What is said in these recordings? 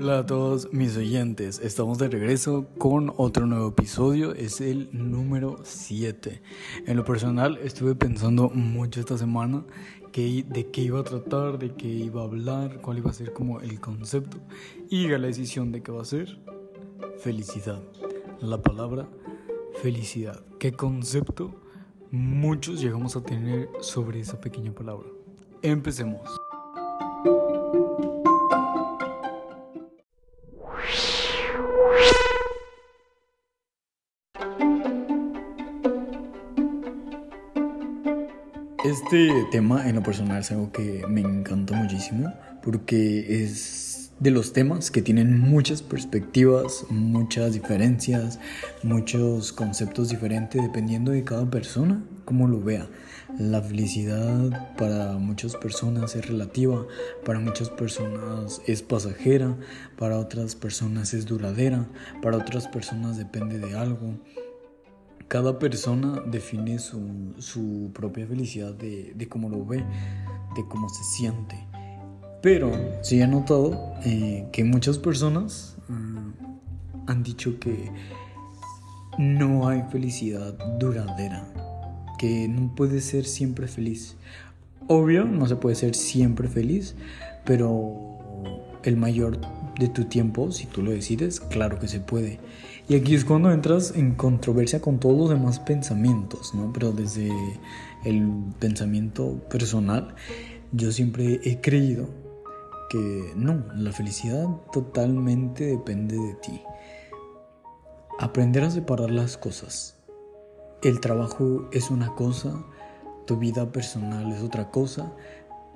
Hola a todos mis oyentes, estamos de regreso con otro nuevo episodio, es el número 7. En lo personal estuve pensando mucho esta semana que, de qué iba a tratar, de qué iba a hablar, cuál iba a ser como el concepto y la decisión de qué va a ser felicidad. La palabra felicidad. ¿Qué concepto muchos llegamos a tener sobre esa pequeña palabra? Empecemos. Este tema en lo personal es algo que me encanta muchísimo porque es de los temas que tienen muchas perspectivas, muchas diferencias, muchos conceptos diferentes dependiendo de cada persona, cómo lo vea. La felicidad para muchas personas es relativa, para muchas personas es pasajera, para otras personas es duradera, para otras personas depende de algo. Cada persona define su, propia felicidad de, cómo lo ve, de cómo se siente. Pero sí he notado eh, que muchas personas mm, han dicho que no hay felicidad duradera, que no puede ser siempre feliz. Obvio, no se puede ser siempre feliz, pero el mayor de tu tiempo, si tú lo decides, claro que se puede. Y aquí es cuando entras en controversia con todos los demás pensamientos, ¿no? Pero desde el pensamiento personal, yo siempre he creído que no, la felicidad totalmente depende de ti. Aprender a separar las cosas. El trabajo es una cosa, tu vida personal es otra cosa,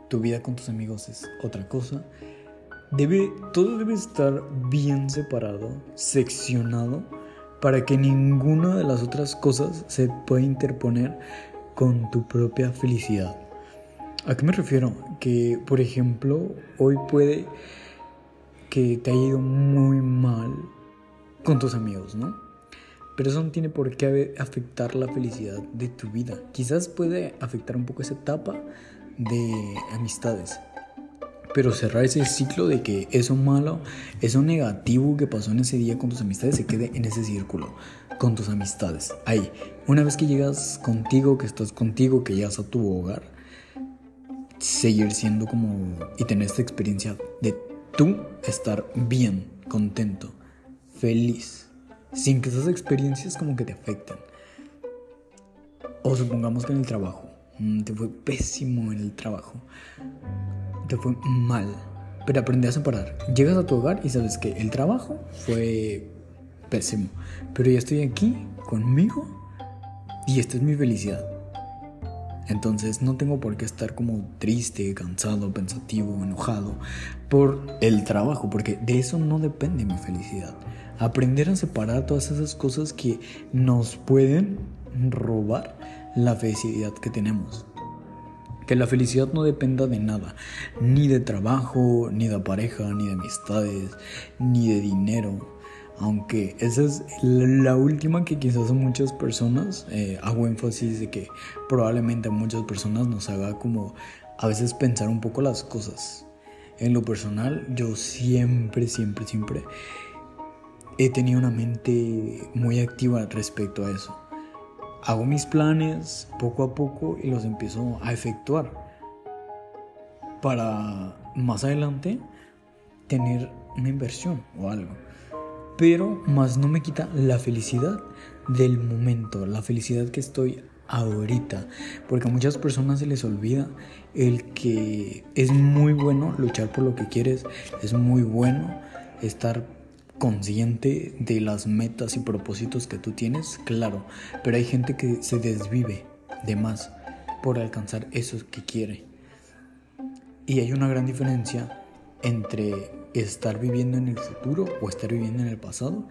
tu vida con tus amigos es otra cosa Debe, todo debe estar bien separado, seccionado, para que ninguna de las otras cosas se pueda interponer con tu propia felicidad. ¿A qué me refiero? Que, por ejemplo, hoy puede que te haya ido muy mal con tus amigos, ¿no? Pero eso no tiene por qué afectar la felicidad de tu vida. Quizás puede afectar un poco esa etapa de amistades pero cerrar ese ciclo de que eso malo, eso negativo que pasó en ese día con tus amistades se quede en ese círculo, con tus amistades. Ahí, una vez que llegas contigo, que estás contigo, que llegas a tu hogar, seguir siendo como y tener esta experiencia de tú estar bien, contento, feliz, sin que esas experiencias como que te afecten. O supongamos que en el trabajo, mm, te fue pésimo en el trabajo te fue mal, pero aprendí a separar. Llegas a tu hogar y sabes que el trabajo fue pésimo, pero ya estoy aquí conmigo y esta es mi felicidad. Entonces no tengo por qué estar como triste, cansado, pensativo, enojado por el trabajo, porque de eso no depende mi felicidad. Aprender a separar todas esas cosas que nos pueden robar la felicidad que tenemos. Que la felicidad no dependa de nada, ni de trabajo, ni de pareja, ni de amistades, ni de dinero. Aunque esa es la última que quizás muchas personas, eh, hago énfasis de que probablemente a muchas personas nos haga como a veces pensar un poco las cosas. En lo personal, yo siempre, siempre, siempre he tenido una mente muy activa respecto a eso hago mis planes poco a poco y los empiezo a efectuar para más adelante tener una inversión o algo. Pero más no me quita la felicidad del momento, la felicidad que estoy ahorita. Porque a muchas personas se les olvida el que es muy bueno luchar por lo que quieres, es muy bueno estar consciente de las metas y propósitos que tú tienes, claro, pero hay gente que se desvive de más por alcanzar eso que quiere. Y hay una gran diferencia entre estar viviendo en el futuro o estar viviendo en el pasado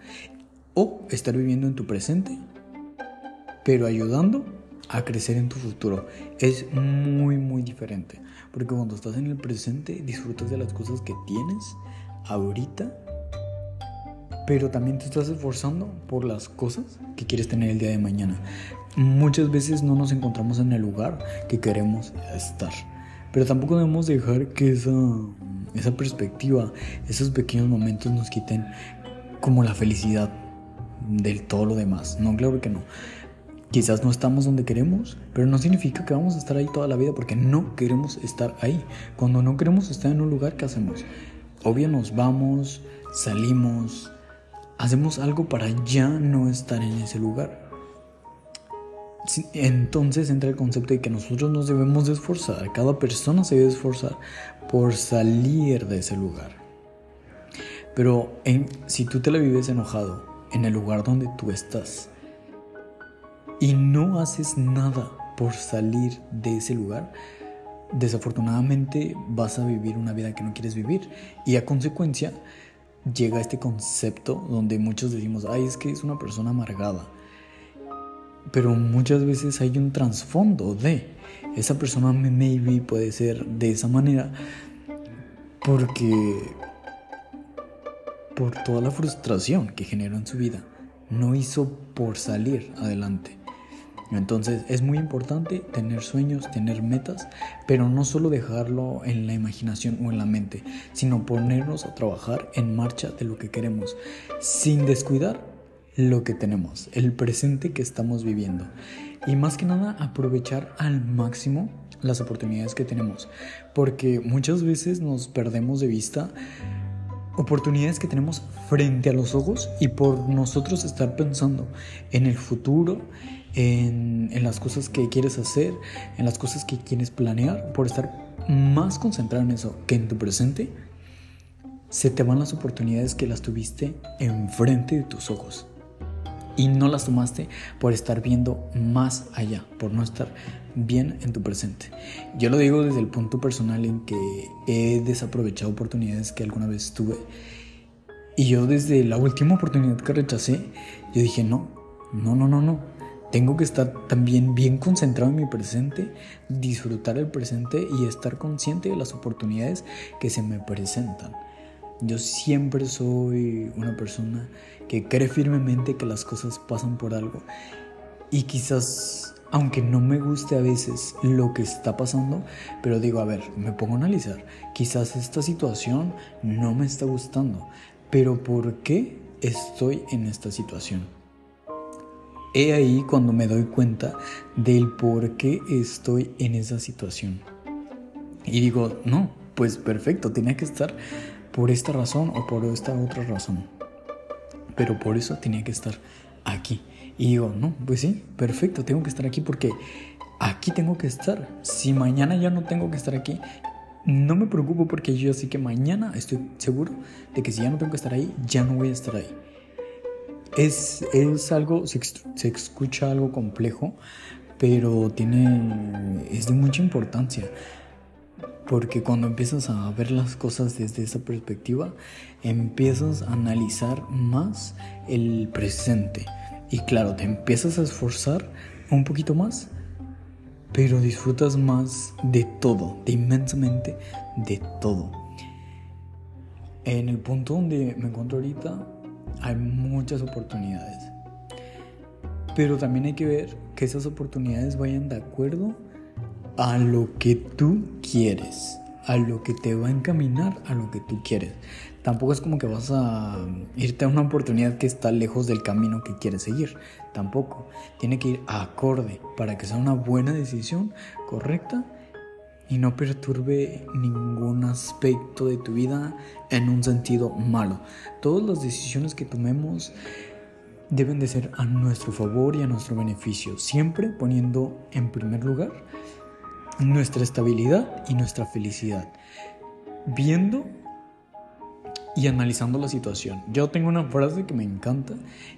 o estar viviendo en tu presente, pero ayudando a crecer en tu futuro. Es muy, muy diferente. Porque cuando estás en el presente disfrutas de las cosas que tienes ahorita pero también te estás esforzando por las cosas que quieres tener el día de mañana. Muchas veces no nos encontramos en el lugar que queremos estar, pero tampoco debemos dejar que esa esa perspectiva, esos pequeños momentos nos quiten como la felicidad del todo lo demás. No, claro que no. Quizás no estamos donde queremos, pero no significa que vamos a estar ahí toda la vida porque no queremos estar ahí. Cuando no queremos estar en un lugar, ¿qué hacemos? Obvio nos vamos, salimos, hacemos algo para ya no estar en ese lugar. Entonces entra el concepto de que nosotros nos debemos de esforzar, cada persona se debe esforzar por salir de ese lugar. Pero si tú te la vives enojado en el lugar donde tú estás y no haces nada por salir de ese lugar, desafortunadamente vas a vivir una vida que no quieres vivir y a consecuencia llega este concepto donde muchos decimos, ay, es que es una persona amargada. Pero muchas veces hay un trasfondo de esa persona maybe puede ser de esa manera porque por toda la frustración que generó en su vida no hizo por salir adelante. Entonces es muy importante tener sueños, tener metas, pero no solo dejarlo en la imaginación o en la mente, sino ponernos a trabajar en marcha de lo que queremos, sin descuidar lo que tenemos, el presente que estamos viviendo. Y más que nada aprovechar al máximo las oportunidades que tenemos, porque muchas veces nos perdemos de vista oportunidades que tenemos frente a los ojos y por nosotros estar pensando en el futuro, en, las cosas que quieres hacer, en las cosas que quieres planear, por estar más concentrado en eso que en tu presente, se te van las oportunidades que las tuviste enfrente de tus ojos. Y no las tomaste por estar viendo más allá, por no estar bien en tu presente. Yo lo digo desde el punto personal en que he desaprovechado oportunidades que alguna vez tuve. Y yo desde la última oportunidad que rechacé, yo dije, no, no, no, no, no. Tengo que estar también bien concentrado en mi presente, disfrutar el presente y estar consciente de las oportunidades que se me presentan. Yo siempre soy una persona que cree firmemente que las cosas pasan por algo y quizás, aunque no me guste a veces lo que está pasando, pero digo, a ver, me pongo a analizar, quizás esta situación no me está gustando, pero ¿por qué estoy en esta situación? He ahí cuando me doy cuenta del por qué estoy en esa situación. Y digo, no, pues perfecto, tenía que estar por esta razón o por esta otra razón. Pero por eso tenía que estar aquí. Y digo, no, pues sí, perfecto, tengo que estar aquí porque aquí tengo que estar. Si mañana ya no tengo que estar aquí, no me preocupo porque yo sé que mañana estoy seguro de que si ya no tengo que estar ahí, ya no voy a estar ahí. Es, es algo, se, se, escucha algo complejo, pero tiene, es de mucha importancia. Porque cuando empiezas a ver las cosas desde esa perspectiva, empiezas a analizar más el presente. Y claro, te empiezas a esforzar un poquito más, pero disfrutas más de todo, de inmensamente de todo. En el punto donde me encuentro ahorita, hay muchas oportunidades. Pero también hay que ver que esas oportunidades vayan de acuerdo a lo que tú quieres, a lo que te va a encaminar a lo que tú quieres. Tampoco es como que vas a irte a una oportunidad que está lejos del camino que quieres seguir. Tampoco. Tiene que ir acorde para que sea una buena decisión correcta y no perturbe ningún aspecto de tu vida en un sentido malo. Todas las decisiones que tomemos deben de ser a nuestro favor y a nuestro beneficio, siempre poniendo en primer lugar nuestra estabilidad y nuestra felicidad, viendo y analizando la situación. Yo tengo una frase que me encanta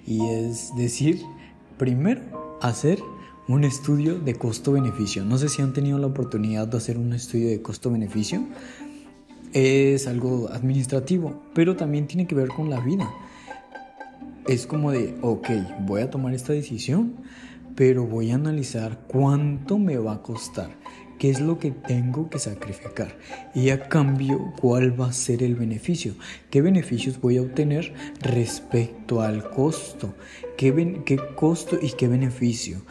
y es decir, primero hacer un estudio de costo-beneficio. No sé si han tenido la oportunidad de hacer un estudio de costo-beneficio. Es algo administrativo, pero también tiene que ver con la vida. Es como de, ok, voy a tomar esta decisión, pero voy a analizar cuánto me va a costar, qué es lo que tengo que sacrificar y a cambio cuál va a ser el beneficio, qué beneficios voy a obtener respecto al costo, qué, qué costo y qué beneficio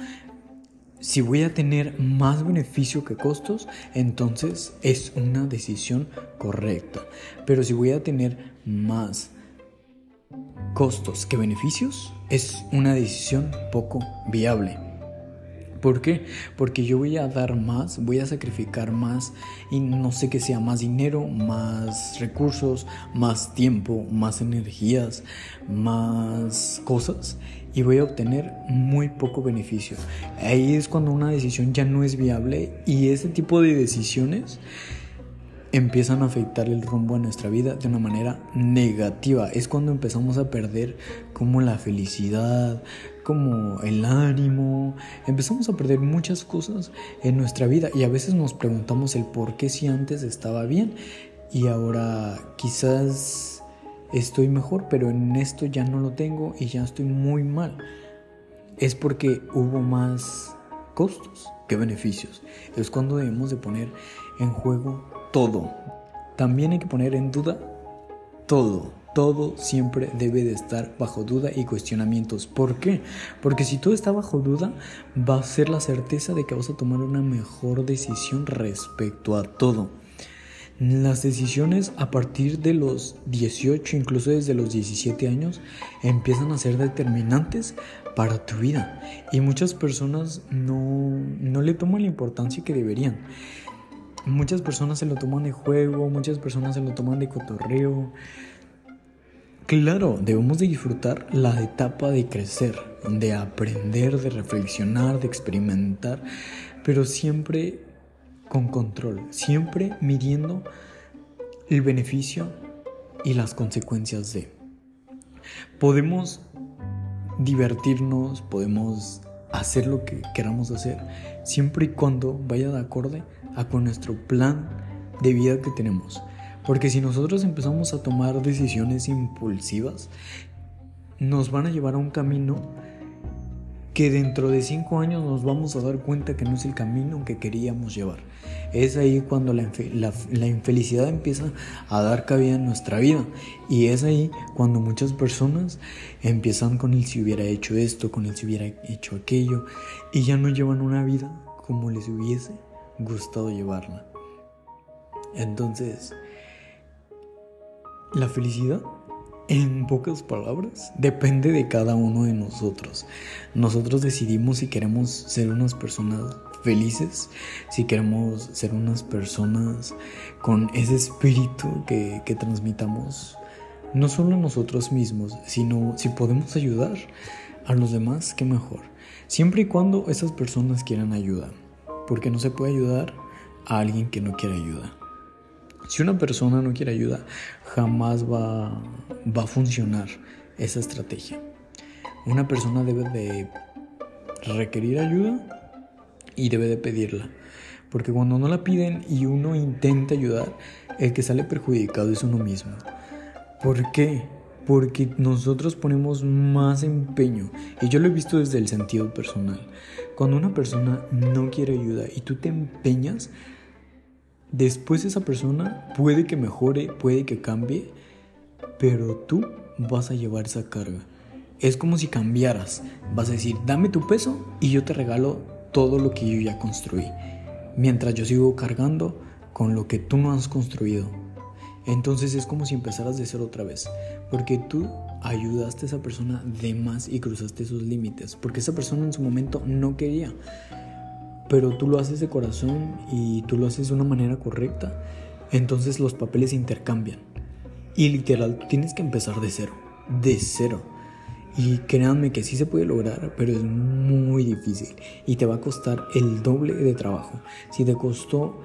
si voy a tener más beneficio que costos, entonces es una decisión correcta. Pero si voy a tener más costos que beneficios, es una decisión poco viable. ¿Por qué? Porque yo voy a dar más, voy a sacrificar más y no sé que sea más dinero, más recursos, más tiempo, más energías, más cosas y voy a obtener muy poco beneficio. Ahí es cuando una decisión ya no es viable y ese tipo de decisiones empiezan a afectar el rumbo a nuestra vida de una manera negativa. Es cuando empezamos a perder como la felicidad, como el ánimo. Empezamos a perder muchas cosas en nuestra vida y a veces nos preguntamos el por qué si antes estaba bien y ahora quizás estoy mejor, pero en esto ya no lo tengo y ya estoy muy mal. Es porque hubo más costos que beneficios. Es cuando debemos de poner en juego todo. También hay que poner en duda todo. Todo siempre debe de estar bajo duda y cuestionamientos. ¿Por qué? Porque si todo está bajo duda, va a ser la certeza de que vas a tomar una mejor decisión respecto a todo. Las decisiones a partir de los 18, incluso desde los 17 años, empiezan a ser determinantes para tu vida. Y muchas personas no, no le toman la importancia que deberían. Muchas personas se lo toman de juego, muchas personas se lo toman de cotorreo. Claro, debemos de disfrutar la etapa de crecer, de aprender, de reflexionar, de experimentar, pero siempre con control, siempre midiendo el beneficio y las consecuencias de. Podemos divertirnos, podemos hacer lo que queramos hacer, siempre y cuando vaya de acorde a con nuestro plan de vida que tenemos. Porque si nosotros empezamos a tomar decisiones impulsivas, nos van a llevar a un camino que dentro de cinco años nos vamos a dar cuenta que no es el camino que queríamos llevar. Es ahí cuando la, infelicidad empieza a dar cabida en nuestra vida. Y es ahí cuando muchas personas empiezan con el si hubiera hecho esto, con el si hubiera hecho aquello, y ya no llevan una vida como les hubiese gustado llevarla. Entonces, la felicidad, en pocas palabras, depende de cada uno de nosotros. Nosotros decidimos si queremos ser unas personas felices, si queremos ser unas personas con ese espíritu que, que transmitamos, no solo a nosotros mismos, sino si podemos ayudar a los demás, qué mejor. Siempre y cuando esas personas quieran ayuda porque no se puede ayudar a alguien que no quiere ayuda. Si una persona no quiere ayuda, jamás va, va a funcionar esa estrategia. Una persona debe de requerir ayuda y debe de pedirla. Porque cuando no la piden y uno intenta ayudar, el que sale perjudicado es uno mismo. ¿Por qué? Porque nosotros ponemos más empeño. Y yo lo he visto desde el sentido personal. Cuando una persona no quiere ayuda y tú te empeñas, después esa persona puede que mejore, puede que cambie, pero tú vas a llevar esa carga. Es como si cambiaras. Vas a decir, dame tu peso y yo te regalo todo lo que yo ya construí. Mientras yo sigo cargando con lo que tú no has construido. Entonces es como si empezaras de cero otra vez. Porque tú ayudaste a esa persona de más y cruzaste sus límites. Porque esa persona en su momento no quería. Pero tú lo haces de corazón y tú lo haces de una manera correcta. Entonces los papeles se intercambian. Y literal, tienes que empezar de cero. De cero. Y créanme que sí se puede lograr, pero es muy difícil. Y te va a costar el doble de trabajo. Si te costó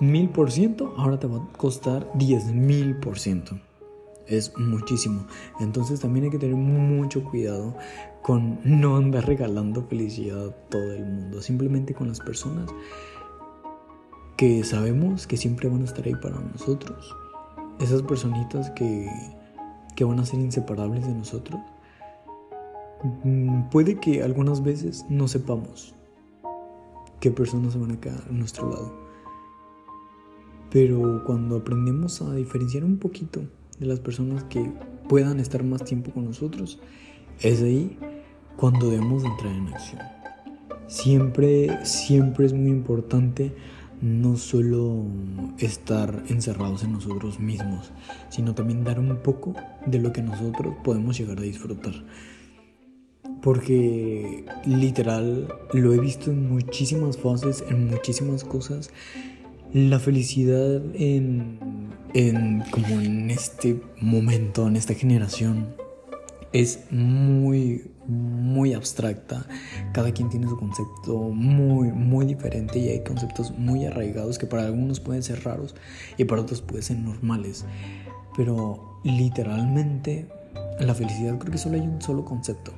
mil por ciento, ahora te va a costar diez mil por ciento es muchísimo. Entonces también hay que tener mucho cuidado con no andar regalando felicidad a todo el mundo, simplemente con las personas que sabemos que siempre van a estar ahí para nosotros. Esas personitas que, que van a ser inseparables de nosotros. Mm, puede que algunas veces no sepamos qué personas se van a quedar a nuestro lado. Pero cuando aprendemos a diferenciar un poquito de las personas que puedan estar más tiempo con nosotros, es ahí cuando debemos entrar en acción. Siempre, siempre es muy importante no solo estar encerrados en nosotros mismos, sino también dar un poco de lo que nosotros podemos llegar a disfrutar. Porque literal lo he visto en muchísimas fases, en muchísimas cosas. La felicidad en, en como en este momento, en esta generación, es muy, muy abstracta. Cada quien tiene su concepto muy, muy diferente y hay conceptos muy arraigados que para algunos pueden ser raros y para otros pueden ser normales. Pero literalmente la felicidad creo que solo hay un solo concepto.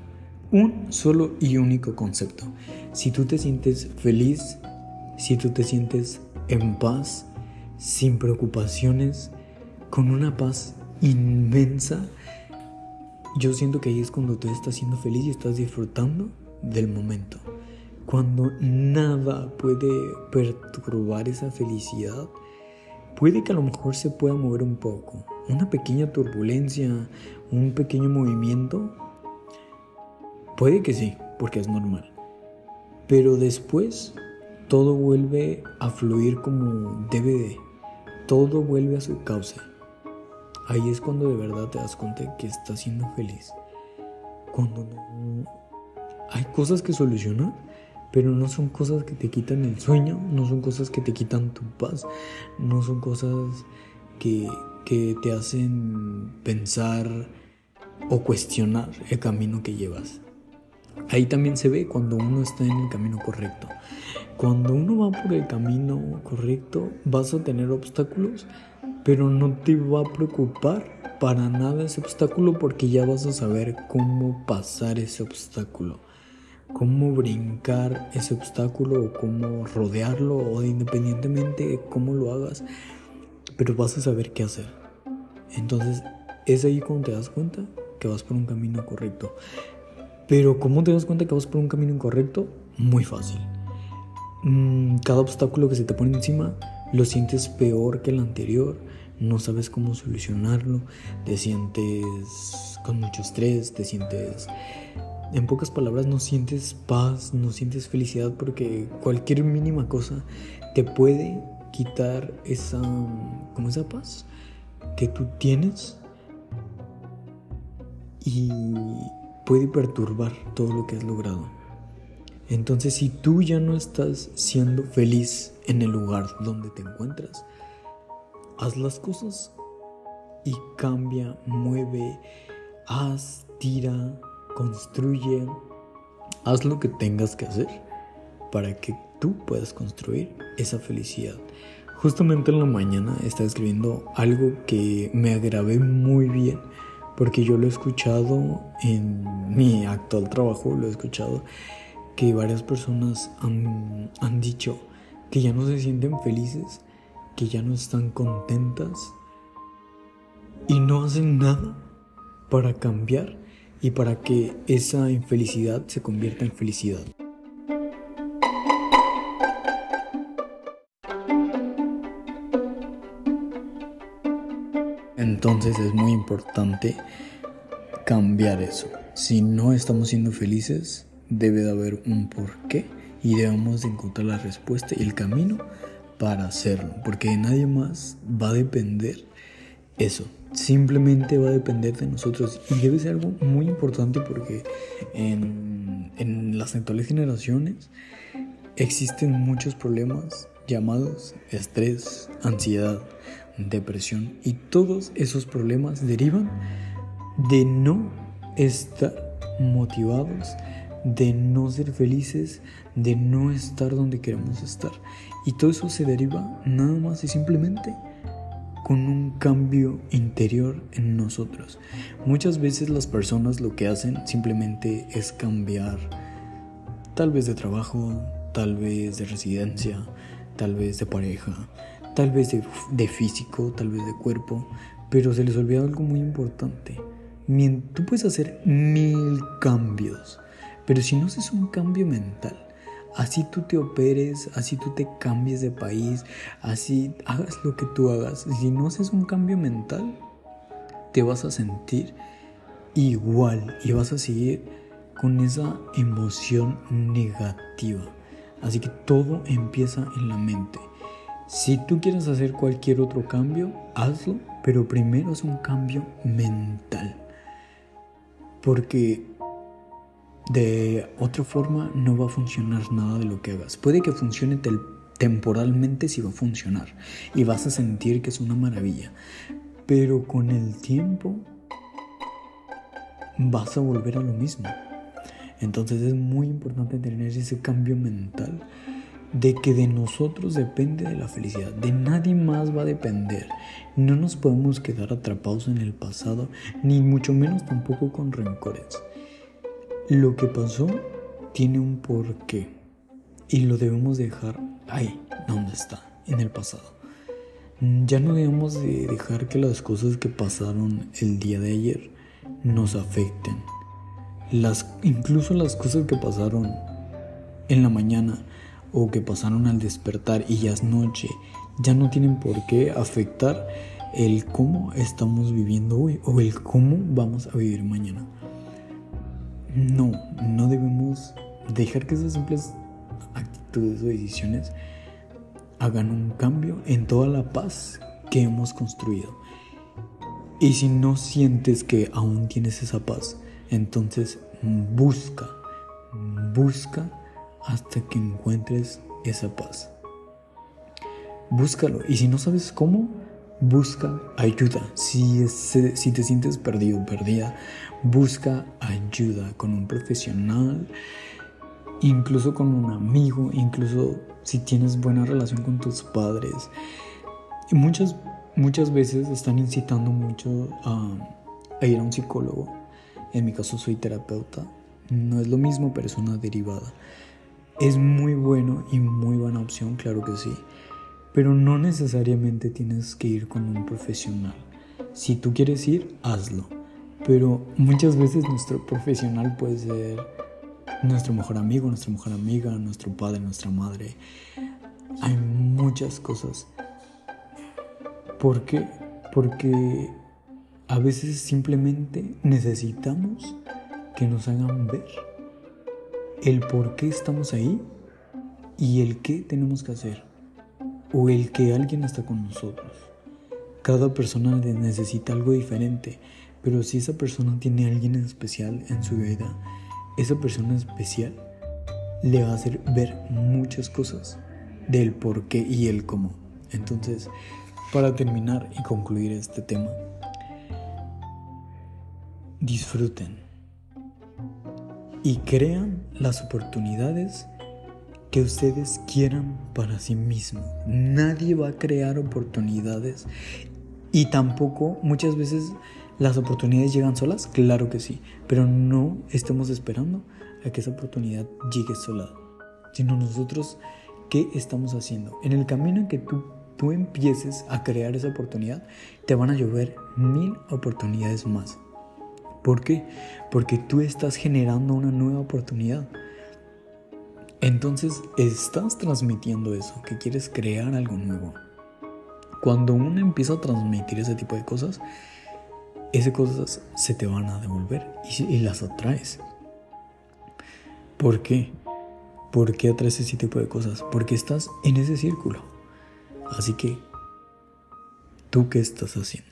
Un solo y único concepto. Si tú te sientes feliz, si tú te sientes en paz, sin preocupaciones, con una paz inmensa, yo siento que ahí es cuando tú estás siendo feliz y estás disfrutando del momento. Cuando nada puede perturbar esa felicidad, puede que a lo mejor se pueda mover un poco. Una pequeña turbulencia, un pequeño movimiento, puede que sí, porque es normal. Pero después todo vuelve a fluir como debe de. Todo vuelve a su causa. Ahí es cuando de verdad te das cuenta que estás siendo feliz. Cuando no... Hay cosas que solucionar, pero no son cosas que te quitan el sueño, no son cosas que te quitan tu paz, no son cosas que, que te hacen pensar o cuestionar el camino que llevas. Ahí también se ve cuando uno está en el camino correcto. Cuando uno va por el camino correcto, vas a tener obstáculos, pero no te va a preocupar para nada ese obstáculo porque ya vas a saber cómo pasar ese obstáculo, cómo brincar ese obstáculo o cómo rodearlo o independientemente de cómo lo hagas, pero vas a saber qué hacer. Entonces es ahí cuando te das cuenta que vas por un camino correcto. Pero ¿cómo te das cuenta que vas por un camino incorrecto? Muy fácil. Mm, cada obstáculo que se te pone encima lo sientes peor que el anterior no sabes cómo solucionarlo, te sientes con mucho estrés, te sientes... En pocas palabras, no sientes paz, no sientes felicidad porque cualquier mínima cosa te puede quitar esa, como esa paz que tú tienes y puede perturbar todo lo que has logrado. Entonces, si tú ya no estás siendo feliz en el lugar donde te encuentras, haz las cosas y cambia, mueve, haz, tira, construye, haz lo que tengas que hacer para que tú puedas construir esa felicidad. Justamente en la mañana estaba escribiendo algo que me agravé muy bien porque yo lo he escuchado en mi actual trabajo, lo he escuchado que varias personas han, han dicho que ya no se sienten felices que ya no están contentas y no hacen nada para cambiar y para que esa infelicidad se convierta en felicidad. Entonces es muy importante cambiar eso. Si no estamos siendo felices, debe de haber un porqué y debemos encontrar la respuesta y el camino para hacerlo, porque nadie más va a depender eso. Simplemente va a depender de nosotros y debe ser algo muy importante porque en, en las actuales generaciones existen muchos problemas llamados estrés, ansiedad, depresión y todos esos problemas derivan de no estar motivados, de no ser felices, de no estar donde queremos estar. Y todo eso se deriva nada más y simplemente con un cambio interior en nosotros. Muchas veces las personas lo que hacen simplemente es cambiar tal vez de trabajo, tal vez de residencia, tal vez de pareja, tal vez de, físico, tal vez de cuerpo, pero se les olvida algo muy importante. Tú puedes hacer mil cambios, pero si no haces un cambio mental, Así tú te operes, así tú te cambies de país, así hagas lo que tú hagas. Si no haces un cambio mental, te vas a sentir igual y vas a seguir con esa emoción negativa. Así que todo empieza en la mente. Si tú quieres hacer cualquier otro cambio, hazlo, pero primero es un cambio mental. Porque de otra forma no va a funcionar nada de lo que hagas. Puede que funcione temporalmente si va a funcionar y vas a sentir que es una maravilla. Pero con el tiempo vas a volver a lo mismo. Entonces es muy importante tener ese cambio mental de que de nosotros depende de la felicidad, de nadie más va a depender. No nos podemos quedar atrapados en el pasado, ni mucho menos tampoco con rencores. Lo que pasó tiene un porqué y lo debemos dejar ahí, donde está, en el pasado. Ya no debemos de dejar que las cosas que pasaron el día de ayer nos afecten. Las, incluso las cosas que pasaron en la mañana o que pasaron al despertar y ya es noche, ya no tienen por qué afectar el cómo estamos viviendo hoy o el cómo vamos a vivir mañana. No, no debemos dejar que esas simples actitudes o decisiones hagan un cambio en toda la paz que hemos construido. Y si no sientes que aún tienes esa paz, entonces busca, busca hasta que encuentres esa paz. Búscalo. Y si no sabes cómo, busca ayuda. Si, si te sientes perdido, perdida, busca ayuda con un profesional, incluso con un amigo, incluso si tienes buena relación con tus padres. Y muchas, muchas veces están incitando mucho a, a ir a un psicólogo. En mi caso soy terapeuta. No es lo mismo, pero es una derivada. Es muy bueno y muy buena opción, claro que sí. Pero no necesariamente tienes que ir con un profesional. Si tú quieres ir, hazlo. Pero muchas veces nuestro profesional puede ser nuestro mejor amigo, nuestra mejor amiga, nuestro padre, nuestra madre. Hay muchas cosas. ¿Por qué? Porque a veces simplemente necesitamos que nos hagan ver el por qué estamos ahí y el qué tenemos que hacer o el que alguien está con nosotros. Cada persona necesita algo diferente, pero si esa persona tiene a alguien especial en su vida, esa persona especial le va a hacer ver muchas cosas del por qué y el cómo. Entonces, para terminar y concluir este tema, disfruten y crean las oportunidades que ustedes quieran para sí mismos. Nadie va a crear oportunidades y tampoco muchas veces las oportunidades llegan solas, claro que sí, pero no estemos esperando a que esa oportunidad llegue sola, sino nosotros qué estamos haciendo. En el camino en que tú, tú empieces a crear esa oportunidad, te van a llover mil oportunidades más. ¿Por qué? Porque tú estás generando una nueva oportunidad. Entonces estás transmitiendo eso, que quieres crear algo nuevo. Cuando uno empieza a transmitir ese tipo de cosas, esas cosas se te van a devolver y, las atraes. ¿Por qué? ¿Por qué atraes ese tipo de cosas? Porque estás en ese círculo. Así que, ¿tú qué estás haciendo?